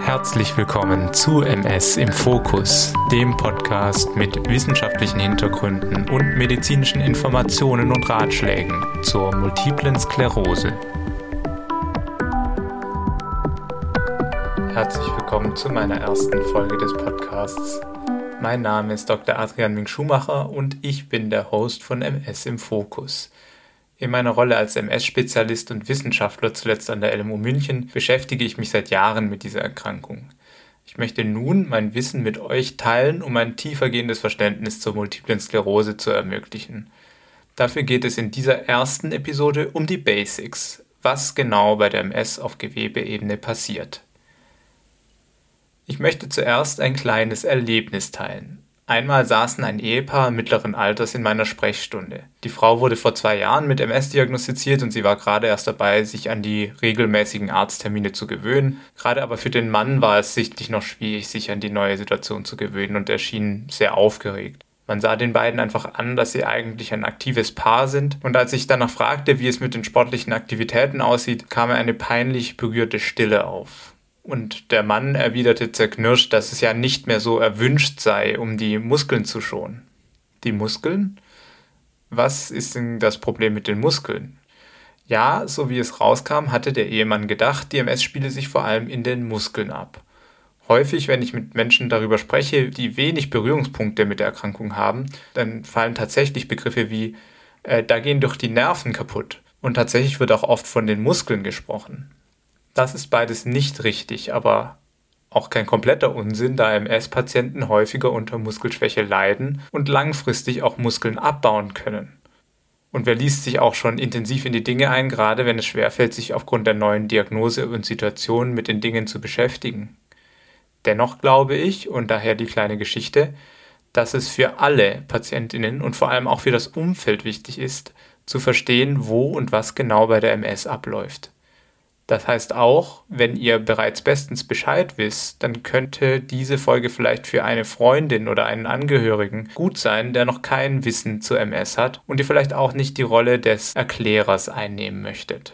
Herzlich willkommen zu MS im Fokus, dem Podcast mit wissenschaftlichen Hintergründen und medizinischen Informationen und Ratschlägen zur multiplen Sklerose. Herzlich willkommen zu meiner ersten Folge des Podcasts. Mein Name ist Dr. Adrian Ming Schumacher und ich bin der Host von MS im Fokus. In meiner Rolle als MS-Spezialist und Wissenschaftler zuletzt an der LMU München beschäftige ich mich seit Jahren mit dieser Erkrankung. Ich möchte nun mein Wissen mit euch teilen, um ein tiefergehendes Verständnis zur multiplen Sklerose zu ermöglichen. Dafür geht es in dieser ersten Episode um die Basics, was genau bei der MS auf Gewebeebene passiert. Ich möchte zuerst ein kleines Erlebnis teilen. Einmal saßen ein Ehepaar mittleren Alters in meiner Sprechstunde. Die Frau wurde vor zwei Jahren mit MS diagnostiziert und sie war gerade erst dabei, sich an die regelmäßigen Arzttermine zu gewöhnen. Gerade aber für den Mann war es sichtlich noch schwierig, sich an die neue Situation zu gewöhnen und er schien sehr aufgeregt. Man sah den beiden einfach an, dass sie eigentlich ein aktives Paar sind. Und als ich danach fragte, wie es mit den sportlichen Aktivitäten aussieht, kam eine peinlich berührte Stille auf. Und der Mann erwiderte zerknirscht, dass es ja nicht mehr so erwünscht sei, um die Muskeln zu schonen. Die Muskeln? Was ist denn das Problem mit den Muskeln? Ja, so wie es rauskam, hatte der Ehemann gedacht, die MS spiele sich vor allem in den Muskeln ab. Häufig, wenn ich mit Menschen darüber spreche, die wenig Berührungspunkte mit der Erkrankung haben, dann fallen tatsächlich Begriffe wie äh, da gehen doch die Nerven kaputt. Und tatsächlich wird auch oft von den Muskeln gesprochen. Das ist beides nicht richtig, aber auch kein kompletter Unsinn, da MS-Patienten häufiger unter Muskelschwäche leiden und langfristig auch Muskeln abbauen können. Und wer liest sich auch schon intensiv in die Dinge ein, gerade wenn es schwerfällt, sich aufgrund der neuen Diagnose und Situation mit den Dingen zu beschäftigen. Dennoch glaube ich, und daher die kleine Geschichte, dass es für alle Patientinnen und vor allem auch für das Umfeld wichtig ist, zu verstehen, wo und was genau bei der MS abläuft. Das heißt auch, wenn ihr bereits bestens Bescheid wisst, dann könnte diese Folge vielleicht für eine Freundin oder einen Angehörigen gut sein, der noch kein Wissen zu MS hat und ihr vielleicht auch nicht die Rolle des Erklärers einnehmen möchtet.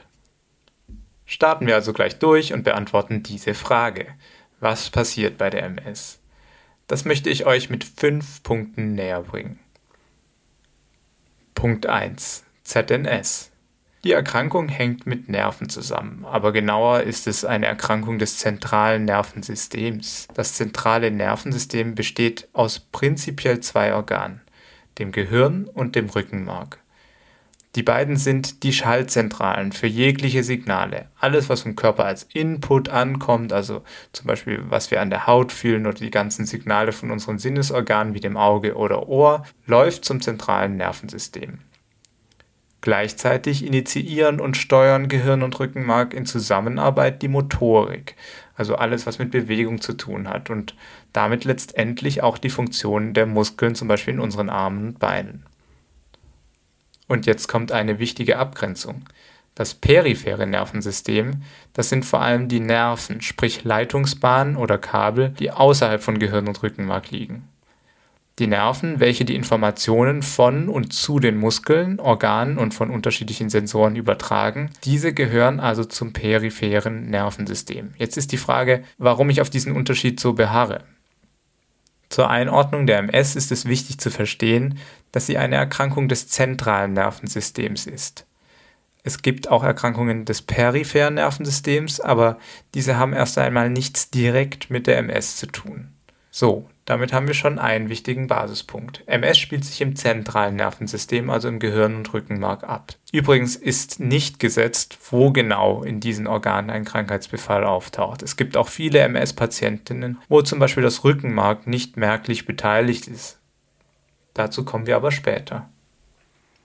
Starten wir also gleich durch und beantworten diese Frage. Was passiert bei der MS? Das möchte ich euch mit fünf Punkten näher bringen. Punkt 1. ZNS. Die Erkrankung hängt mit Nerven zusammen, aber genauer ist es eine Erkrankung des zentralen Nervensystems. Das zentrale Nervensystem besteht aus prinzipiell zwei Organen, dem Gehirn und dem Rückenmark. Die beiden sind die Schaltzentralen für jegliche Signale. Alles, was vom Körper als Input ankommt, also zum Beispiel was wir an der Haut fühlen oder die ganzen Signale von unseren Sinnesorganen wie dem Auge oder Ohr, läuft zum zentralen Nervensystem. Gleichzeitig initiieren und steuern Gehirn und Rückenmark in Zusammenarbeit die Motorik, also alles, was mit Bewegung zu tun hat und damit letztendlich auch die Funktionen der Muskeln, zum Beispiel in unseren Armen und Beinen. Und jetzt kommt eine wichtige Abgrenzung. Das periphere Nervensystem, das sind vor allem die Nerven, sprich Leitungsbahnen oder Kabel, die außerhalb von Gehirn und Rückenmark liegen. Die Nerven, welche die Informationen von und zu den Muskeln, Organen und von unterschiedlichen Sensoren übertragen, diese gehören also zum peripheren Nervensystem. Jetzt ist die Frage, warum ich auf diesen Unterschied so beharre. Zur Einordnung der MS ist es wichtig zu verstehen, dass sie eine Erkrankung des zentralen Nervensystems ist. Es gibt auch Erkrankungen des peripheren Nervensystems, aber diese haben erst einmal nichts direkt mit der MS zu tun. So, damit haben wir schon einen wichtigen Basispunkt. MS spielt sich im zentralen Nervensystem, also im Gehirn und Rückenmark ab. Übrigens ist nicht gesetzt, wo genau in diesen Organen ein Krankheitsbefall auftaucht. Es gibt auch viele MS-Patientinnen, wo zum Beispiel das Rückenmark nicht merklich beteiligt ist. Dazu kommen wir aber später.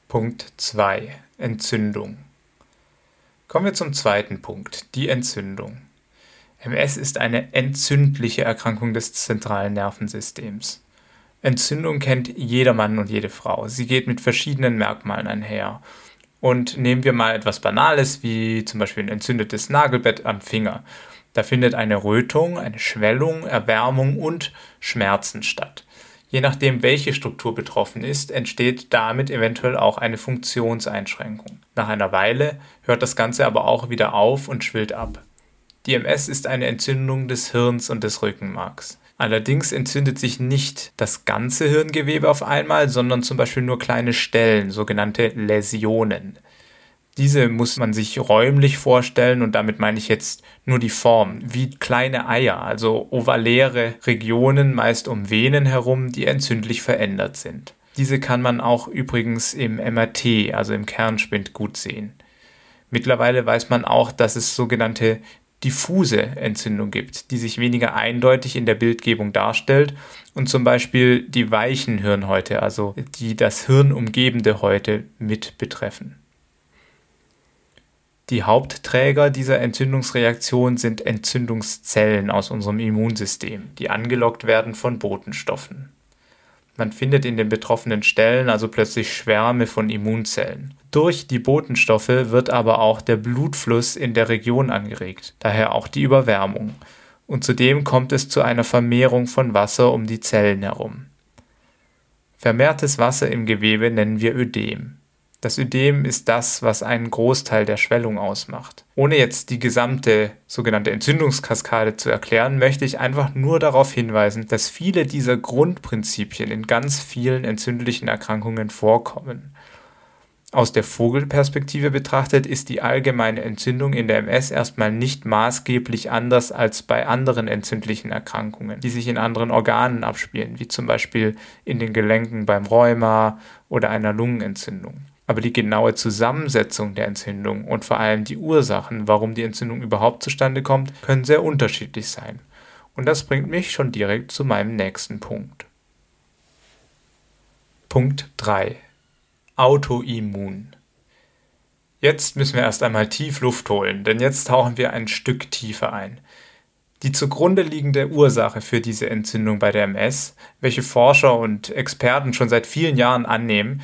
Punkt 2. Entzündung. Kommen wir zum zweiten Punkt, die Entzündung. MS ist eine entzündliche Erkrankung des zentralen Nervensystems. Entzündung kennt jeder Mann und jede Frau. Sie geht mit verschiedenen Merkmalen einher. Und nehmen wir mal etwas Banales, wie zum Beispiel ein entzündetes Nagelbett am Finger. Da findet eine Rötung, eine Schwellung, Erwärmung und Schmerzen statt. Je nachdem, welche Struktur betroffen ist, entsteht damit eventuell auch eine Funktionseinschränkung. Nach einer Weile hört das Ganze aber auch wieder auf und schwillt ab. Die MS ist eine Entzündung des Hirns und des Rückenmarks. Allerdings entzündet sich nicht das ganze Hirngewebe auf einmal, sondern zum Beispiel nur kleine Stellen, sogenannte Läsionen. Diese muss man sich räumlich vorstellen und damit meine ich jetzt nur die Form, wie kleine Eier, also ovaläre Regionen meist um Venen herum, die entzündlich verändert sind. Diese kann man auch übrigens im MRT, also im Kernspind, gut sehen. Mittlerweile weiß man auch, dass es sogenannte diffuse Entzündung gibt, die sich weniger eindeutig in der Bildgebung darstellt und zum Beispiel die weichen Hirnhäute, also die das Hirn umgebende Häute mit betreffen. Die Hauptträger dieser Entzündungsreaktion sind Entzündungszellen aus unserem Immunsystem, die angelockt werden von Botenstoffen. Man findet in den betroffenen Stellen also plötzlich Schwärme von Immunzellen. Durch die Botenstoffe wird aber auch der Blutfluss in der Region angeregt, daher auch die Überwärmung. Und zudem kommt es zu einer Vermehrung von Wasser um die Zellen herum. Vermehrtes Wasser im Gewebe nennen wir Ödem. Das Ödem ist das, was einen Großteil der Schwellung ausmacht. Ohne jetzt die gesamte sogenannte Entzündungskaskade zu erklären, möchte ich einfach nur darauf hinweisen, dass viele dieser Grundprinzipien in ganz vielen entzündlichen Erkrankungen vorkommen. Aus der Vogelperspektive betrachtet ist die allgemeine Entzündung in der MS erstmal nicht maßgeblich anders als bei anderen entzündlichen Erkrankungen, die sich in anderen Organen abspielen, wie zum Beispiel in den Gelenken beim Rheuma oder einer Lungenentzündung. Aber die genaue Zusammensetzung der Entzündung und vor allem die Ursachen, warum die Entzündung überhaupt zustande kommt, können sehr unterschiedlich sein. Und das bringt mich schon direkt zu meinem nächsten Punkt. Punkt 3. Autoimmun. Jetzt müssen wir erst einmal tief Luft holen, denn jetzt tauchen wir ein Stück tiefer ein. Die zugrunde liegende Ursache für diese Entzündung bei der MS, welche Forscher und Experten schon seit vielen Jahren annehmen,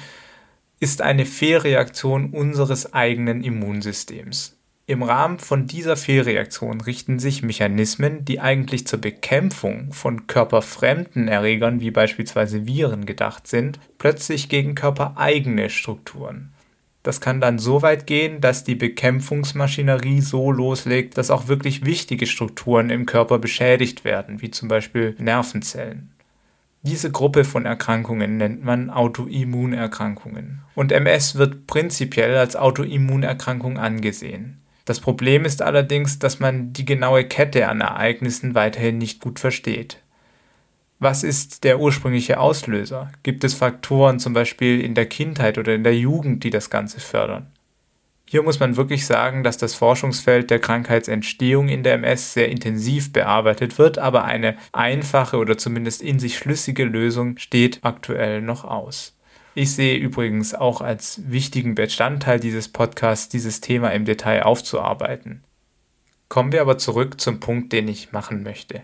ist eine Fehlreaktion unseres eigenen Immunsystems. Im Rahmen von dieser Fehlreaktion richten sich Mechanismen, die eigentlich zur Bekämpfung von körperfremden Erregern wie beispielsweise Viren gedacht sind, plötzlich gegen körpereigene Strukturen. Das kann dann so weit gehen, dass die Bekämpfungsmaschinerie so loslegt, dass auch wirklich wichtige Strukturen im Körper beschädigt werden, wie zum Beispiel Nervenzellen. Diese Gruppe von Erkrankungen nennt man Autoimmunerkrankungen. Und MS wird prinzipiell als Autoimmunerkrankung angesehen. Das Problem ist allerdings, dass man die genaue Kette an Ereignissen weiterhin nicht gut versteht. Was ist der ursprüngliche Auslöser? Gibt es Faktoren zum Beispiel in der Kindheit oder in der Jugend, die das Ganze fördern? Hier muss man wirklich sagen, dass das Forschungsfeld der Krankheitsentstehung in der MS sehr intensiv bearbeitet wird, aber eine einfache oder zumindest in sich schlüssige Lösung steht aktuell noch aus. Ich sehe übrigens auch als wichtigen Bestandteil dieses Podcasts, dieses Thema im Detail aufzuarbeiten. Kommen wir aber zurück zum Punkt, den ich machen möchte.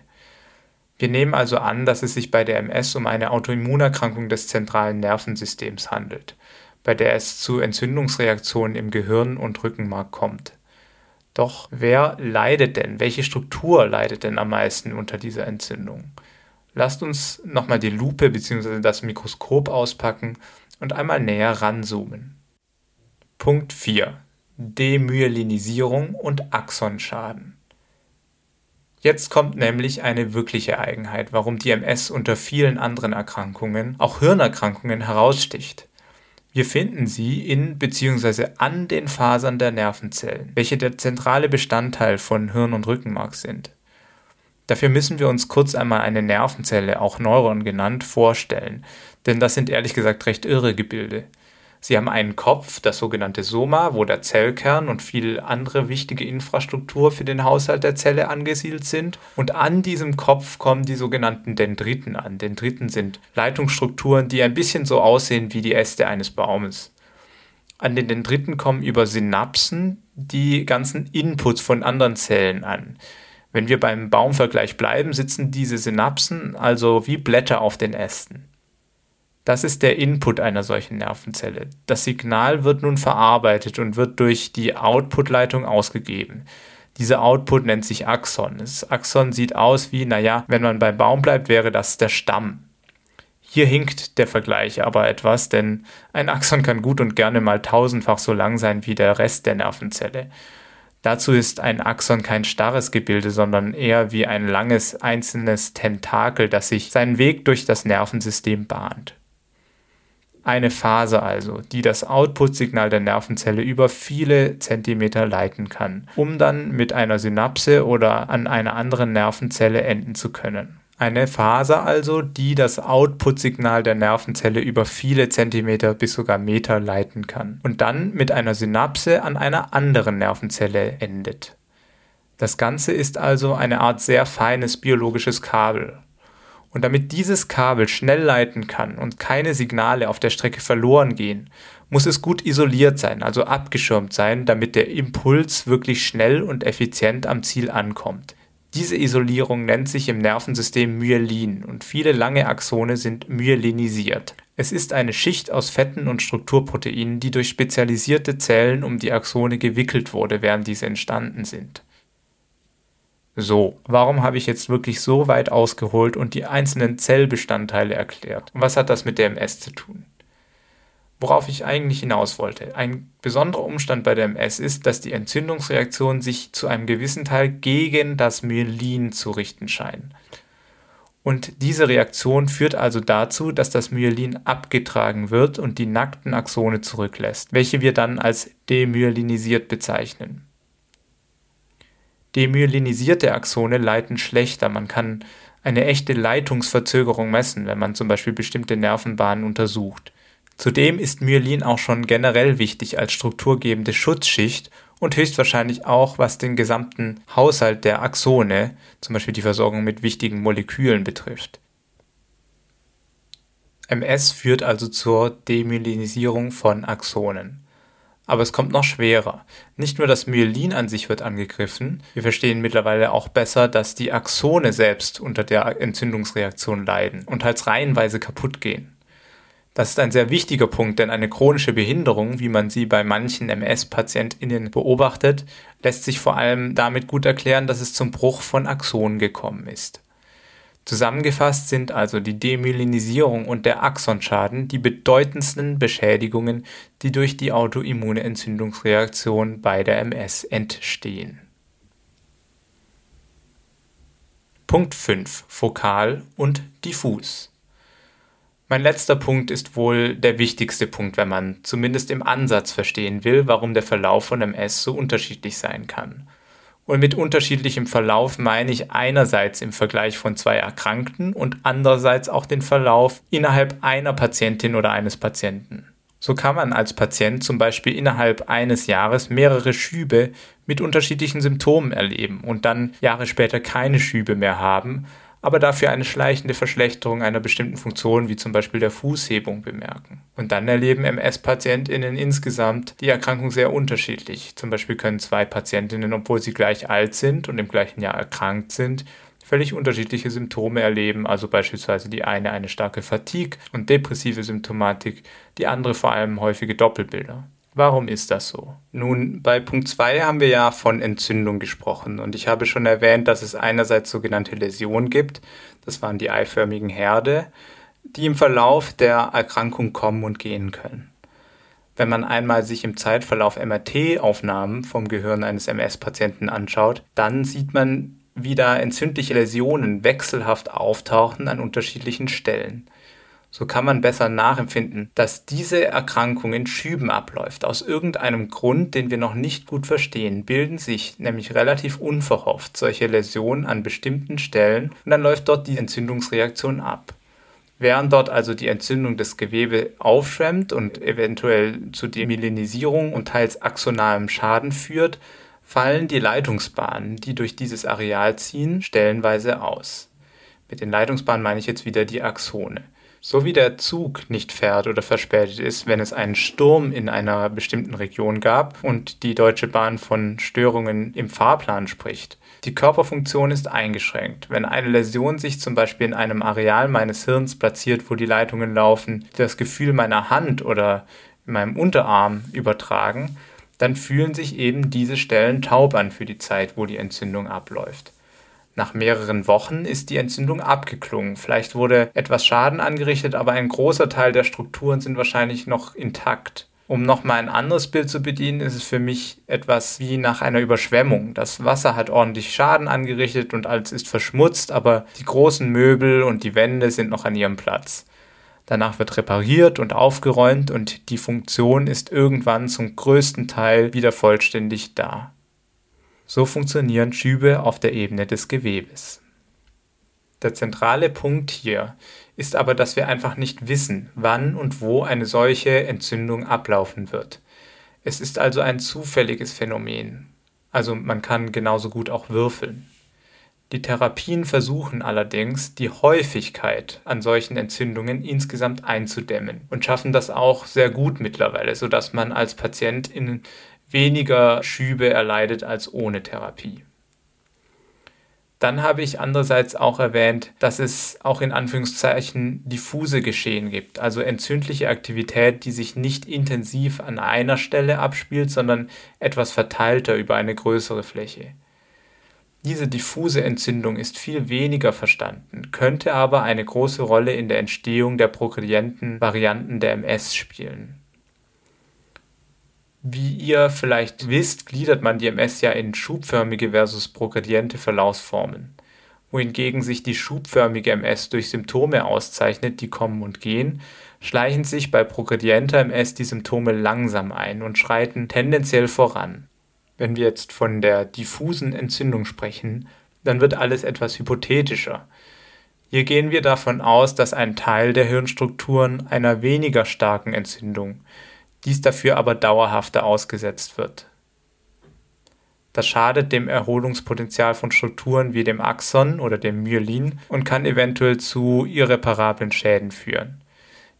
Wir nehmen also an, dass es sich bei der MS um eine Autoimmunerkrankung des zentralen Nervensystems handelt bei der es zu Entzündungsreaktionen im Gehirn und Rückenmark kommt. Doch wer leidet denn? Welche Struktur leidet denn am meisten unter dieser Entzündung? Lasst uns nochmal die Lupe bzw. das Mikroskop auspacken und einmal näher ranzoomen. Punkt 4. Demyelinisierung und Axonschaden. Jetzt kommt nämlich eine wirkliche Eigenheit, warum die MS unter vielen anderen Erkrankungen, auch Hirnerkrankungen, heraussticht. Wir finden sie in bzw. an den Fasern der Nervenzellen, welche der zentrale Bestandteil von Hirn und Rückenmark sind. Dafür müssen wir uns kurz einmal eine Nervenzelle, auch Neuron genannt, vorstellen, denn das sind ehrlich gesagt recht irre Gebilde. Sie haben einen Kopf, das sogenannte Soma, wo der Zellkern und viel andere wichtige Infrastruktur für den Haushalt der Zelle angesiedelt sind. Und an diesem Kopf kommen die sogenannten Dendriten an. Dendriten sind Leitungsstrukturen, die ein bisschen so aussehen wie die Äste eines Baumes. An den Dendriten kommen über Synapsen die ganzen Inputs von anderen Zellen an. Wenn wir beim Baumvergleich bleiben, sitzen diese Synapsen also wie Blätter auf den Ästen. Das ist der Input einer solchen Nervenzelle. Das Signal wird nun verarbeitet und wird durch die Output-Leitung ausgegeben. Dieser Output nennt sich Axon. Das Axon sieht aus wie, naja, wenn man beim Baum bleibt, wäre das der Stamm. Hier hinkt der Vergleich aber etwas, denn ein Axon kann gut und gerne mal tausendfach so lang sein wie der Rest der Nervenzelle. Dazu ist ein Axon kein starres Gebilde, sondern eher wie ein langes einzelnes Tentakel, das sich seinen Weg durch das Nervensystem bahnt. Eine Phase also, die das Output-Signal der Nervenzelle über viele Zentimeter leiten kann, um dann mit einer Synapse oder an einer anderen Nervenzelle enden zu können. Eine Faser also, die das Output-Signal der Nervenzelle über viele Zentimeter bis sogar Meter leiten kann und dann mit einer Synapse an einer anderen Nervenzelle endet. Das Ganze ist also eine Art sehr feines biologisches Kabel. Und damit dieses Kabel schnell leiten kann und keine Signale auf der Strecke verloren gehen, muss es gut isoliert sein, also abgeschirmt sein, damit der Impuls wirklich schnell und effizient am Ziel ankommt. Diese Isolierung nennt sich im Nervensystem Myelin und viele lange Axone sind myelinisiert. Es ist eine Schicht aus Fetten und Strukturproteinen, die durch spezialisierte Zellen um die Axone gewickelt wurde, während diese entstanden sind. So, warum habe ich jetzt wirklich so weit ausgeholt und die einzelnen Zellbestandteile erklärt? Und was hat das mit der MS zu tun? Worauf ich eigentlich hinaus wollte. Ein besonderer Umstand bei der MS ist, dass die Entzündungsreaktionen sich zu einem gewissen Teil gegen das Myelin zu richten scheinen. Und diese Reaktion führt also dazu, dass das Myelin abgetragen wird und die nackten Axone zurücklässt, welche wir dann als demyelinisiert bezeichnen. Demyelinisierte Axone leiten schlechter. Man kann eine echte Leitungsverzögerung messen, wenn man zum Beispiel bestimmte Nervenbahnen untersucht. Zudem ist Myelin auch schon generell wichtig als strukturgebende Schutzschicht und höchstwahrscheinlich auch, was den gesamten Haushalt der Axone, zum Beispiel die Versorgung mit wichtigen Molekülen betrifft. MS führt also zur Demyelinisierung von Axonen. Aber es kommt noch schwerer. Nicht nur das Myelin an sich wird angegriffen, wir verstehen mittlerweile auch besser, dass die Axone selbst unter der Entzündungsreaktion leiden und teils reihenweise kaputt gehen. Das ist ein sehr wichtiger Punkt, denn eine chronische Behinderung, wie man sie bei manchen MS-PatientInnen beobachtet, lässt sich vor allem damit gut erklären, dass es zum Bruch von Axonen gekommen ist. Zusammengefasst sind also die Demyelinisierung und der Axonschaden die bedeutendsten Beschädigungen, die durch die autoimmune Entzündungsreaktion bei der MS entstehen. Punkt 5. Fokal und diffus. Mein letzter Punkt ist wohl der wichtigste Punkt, wenn man zumindest im Ansatz verstehen will, warum der Verlauf von MS so unterschiedlich sein kann. Und mit unterschiedlichem Verlauf meine ich einerseits im Vergleich von zwei Erkrankten und andererseits auch den Verlauf innerhalb einer Patientin oder eines Patienten. So kann man als Patient zum Beispiel innerhalb eines Jahres mehrere Schübe mit unterschiedlichen Symptomen erleben und dann Jahre später keine Schübe mehr haben, aber dafür eine schleichende Verschlechterung einer bestimmten Funktion wie zum Beispiel der Fußhebung bemerken. Und dann erleben MS-PatientInnen insgesamt die Erkrankung sehr unterschiedlich. Zum Beispiel können zwei PatientInnen, obwohl sie gleich alt sind und im gleichen Jahr erkrankt sind, völlig unterschiedliche Symptome erleben, also beispielsweise die eine eine starke Fatigue und depressive Symptomatik, die andere vor allem häufige Doppelbilder. Warum ist das so? Nun, bei Punkt 2 haben wir ja von Entzündung gesprochen und ich habe schon erwähnt, dass es einerseits sogenannte Läsionen gibt, das waren die eiförmigen Herde, die im Verlauf der Erkrankung kommen und gehen können. Wenn man einmal sich im Zeitverlauf MRT-Aufnahmen vom Gehirn eines MS-Patienten anschaut, dann sieht man, wie da entzündliche Läsionen wechselhaft auftauchen an unterschiedlichen Stellen. So kann man besser nachempfinden, dass diese Erkrankung in Schüben abläuft. Aus irgendeinem Grund, den wir noch nicht gut verstehen, bilden sich nämlich relativ unverhofft solche Läsionen an bestimmten Stellen und dann läuft dort die Entzündungsreaktion ab. Während dort also die Entzündung des Gewebe aufschwemmt und eventuell zu Demyelinisierung und teils axonalem Schaden führt, fallen die Leitungsbahnen, die durch dieses Areal ziehen, stellenweise aus. Mit den Leitungsbahnen meine ich jetzt wieder die Axone. So wie der Zug nicht fährt oder verspätet ist, wenn es einen Sturm in einer bestimmten Region gab und die Deutsche Bahn von Störungen im Fahrplan spricht. Die Körperfunktion ist eingeschränkt. Wenn eine Läsion sich zum Beispiel in einem Areal meines Hirns platziert, wo die Leitungen laufen, das Gefühl meiner Hand oder in meinem Unterarm übertragen, dann fühlen sich eben diese Stellen taub an für die Zeit, wo die Entzündung abläuft. Nach mehreren Wochen ist die Entzündung abgeklungen. Vielleicht wurde etwas Schaden angerichtet, aber ein großer Teil der Strukturen sind wahrscheinlich noch intakt. Um nochmal ein anderes Bild zu bedienen, ist es für mich etwas wie nach einer Überschwemmung. Das Wasser hat ordentlich Schaden angerichtet und alles ist verschmutzt, aber die großen Möbel und die Wände sind noch an ihrem Platz. Danach wird repariert und aufgeräumt und die Funktion ist irgendwann zum größten Teil wieder vollständig da. So funktionieren Schübe auf der Ebene des Gewebes. Der zentrale Punkt hier ist aber, dass wir einfach nicht wissen, wann und wo eine solche Entzündung ablaufen wird. Es ist also ein zufälliges Phänomen. Also man kann genauso gut auch würfeln. Die Therapien versuchen allerdings, die Häufigkeit an solchen Entzündungen insgesamt einzudämmen und schaffen das auch sehr gut mittlerweile, sodass man als Patient in weniger Schübe erleidet als ohne Therapie. Dann habe ich andererseits auch erwähnt, dass es auch in Anführungszeichen diffuse Geschehen gibt, also entzündliche Aktivität, die sich nicht intensiv an einer Stelle abspielt, sondern etwas verteilter über eine größere Fläche. Diese diffuse Entzündung ist viel weniger verstanden, könnte aber eine große Rolle in der Entstehung der progredienten Varianten der MS spielen. Wie ihr vielleicht wisst, gliedert man die MS ja in schubförmige versus progrediente Verlaufsformen, wohingegen sich die schubförmige MS durch Symptome auszeichnet, die kommen und gehen, schleichen sich bei progredienter MS die Symptome langsam ein und schreiten tendenziell voran. Wenn wir jetzt von der diffusen Entzündung sprechen, dann wird alles etwas hypothetischer. Hier gehen wir davon aus, dass ein Teil der Hirnstrukturen einer weniger starken Entzündung, dies dafür aber dauerhafter ausgesetzt wird. Das schadet dem Erholungspotenzial von Strukturen wie dem Axon oder dem Myelin und kann eventuell zu irreparablen Schäden führen.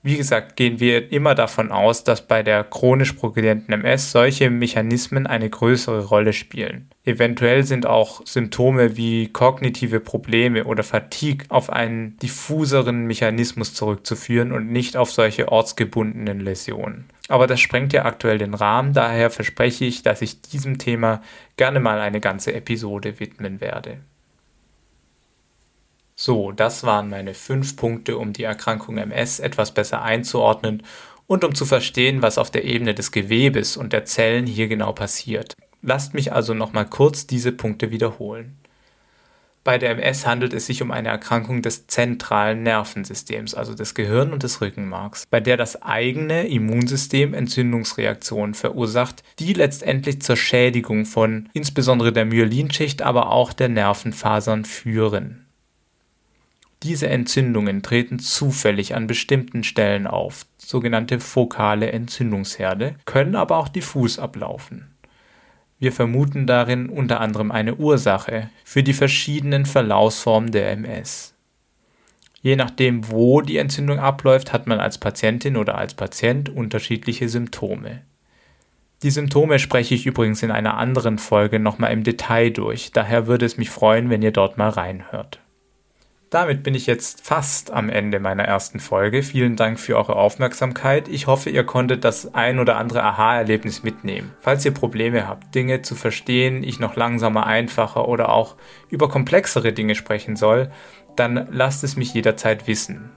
Wie gesagt, gehen wir immer davon aus, dass bei der chronisch progredienten MS solche Mechanismen eine größere Rolle spielen. Eventuell sind auch Symptome wie kognitive Probleme oder Fatigue auf einen diffuseren Mechanismus zurückzuführen und nicht auf solche ortsgebundenen Läsionen. Aber das sprengt ja aktuell den Rahmen, daher verspreche ich, dass ich diesem Thema gerne mal eine ganze Episode widmen werde. So, das waren meine fünf Punkte, um die Erkrankung MS etwas besser einzuordnen und um zu verstehen, was auf der Ebene des Gewebes und der Zellen hier genau passiert. Lasst mich also nochmal kurz diese Punkte wiederholen. Bei der MS handelt es sich um eine Erkrankung des zentralen Nervensystems, also des Gehirn und des Rückenmarks, bei der das eigene Immunsystem Entzündungsreaktionen verursacht, die letztendlich zur Schädigung von insbesondere der Myelinschicht, aber auch der Nervenfasern führen. Diese Entzündungen treten zufällig an bestimmten Stellen auf, sogenannte fokale Entzündungsherde, können aber auch diffus ablaufen. Wir vermuten darin unter anderem eine Ursache für die verschiedenen Verlaufsformen der MS. Je nachdem, wo die Entzündung abläuft, hat man als Patientin oder als Patient unterschiedliche Symptome. Die Symptome spreche ich übrigens in einer anderen Folge nochmal im Detail durch, daher würde es mich freuen, wenn ihr dort mal reinhört. Damit bin ich jetzt fast am Ende meiner ersten Folge. Vielen Dank für eure Aufmerksamkeit. Ich hoffe, ihr konntet das ein oder andere Aha-Erlebnis mitnehmen. Falls ihr Probleme habt, Dinge zu verstehen, ich noch langsamer, einfacher oder auch über komplexere Dinge sprechen soll, dann lasst es mich jederzeit wissen.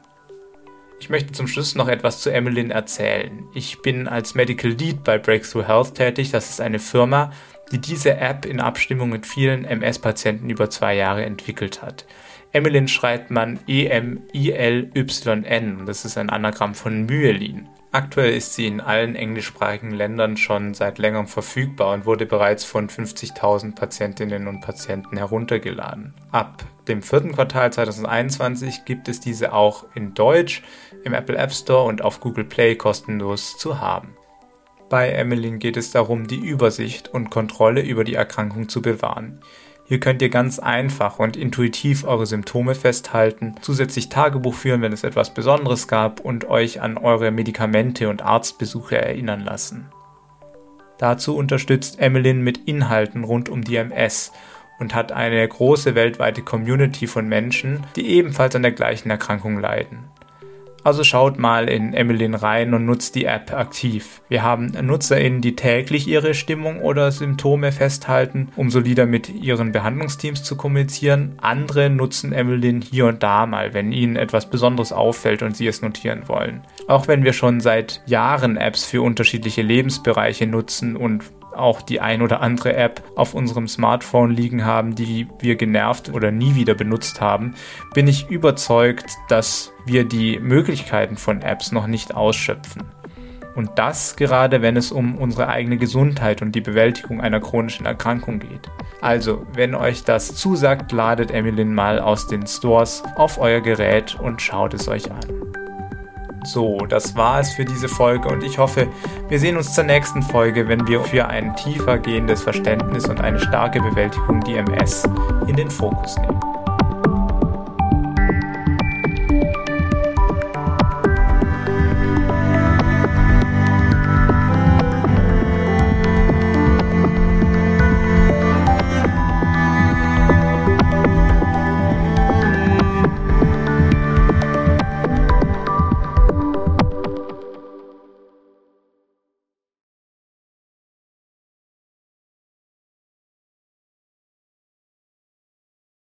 Ich möchte zum Schluss noch etwas zu Emmeline erzählen. Ich bin als Medical Lead bei Breakthrough Health tätig. Das ist eine Firma, die diese App in Abstimmung mit vielen MS-Patienten über zwei Jahre entwickelt hat. Emmeline schreibt man E-M-I-L-Y-N. Das ist ein Anagramm von Myelin. Aktuell ist sie in allen englischsprachigen Ländern schon seit längerem verfügbar und wurde bereits von 50.000 Patientinnen und Patienten heruntergeladen. Ab dem vierten Quartal 2021 gibt es diese auch in Deutsch im Apple App Store und auf Google Play kostenlos zu haben. Bei Emmeline geht es darum, die Übersicht und Kontrolle über die Erkrankung zu bewahren. Hier könnt ihr ganz einfach und intuitiv eure Symptome festhalten, zusätzlich Tagebuch führen, wenn es etwas Besonderes gab und euch an eure Medikamente und Arztbesuche erinnern lassen. Dazu unterstützt Emmeline mit Inhalten rund um die MS und hat eine große weltweite Community von Menschen, die ebenfalls an der gleichen Erkrankung leiden. Also schaut mal in Emmeline rein und nutzt die App aktiv. Wir haben NutzerInnen, die täglich ihre Stimmung oder Symptome festhalten, um solider mit ihren Behandlungsteams zu kommunizieren. Andere nutzen Emmeline hier und da mal, wenn ihnen etwas Besonderes auffällt und sie es notieren wollen. Auch wenn wir schon seit Jahren Apps für unterschiedliche Lebensbereiche nutzen und auch die ein oder andere App auf unserem Smartphone liegen haben, die wir genervt oder nie wieder benutzt haben, bin ich überzeugt, dass wir die Möglichkeiten von Apps noch nicht ausschöpfen. Und das gerade, wenn es um unsere eigene Gesundheit und die Bewältigung einer chronischen Erkrankung geht. Also, wenn euch das zusagt, ladet Emilyn mal aus den Stores auf euer Gerät und schaut es euch an. So, das war es für diese Folge und ich hoffe, wir sehen uns zur nächsten Folge, wenn wir für ein tiefer gehendes Verständnis und eine starke Bewältigung die MS in den Fokus nehmen.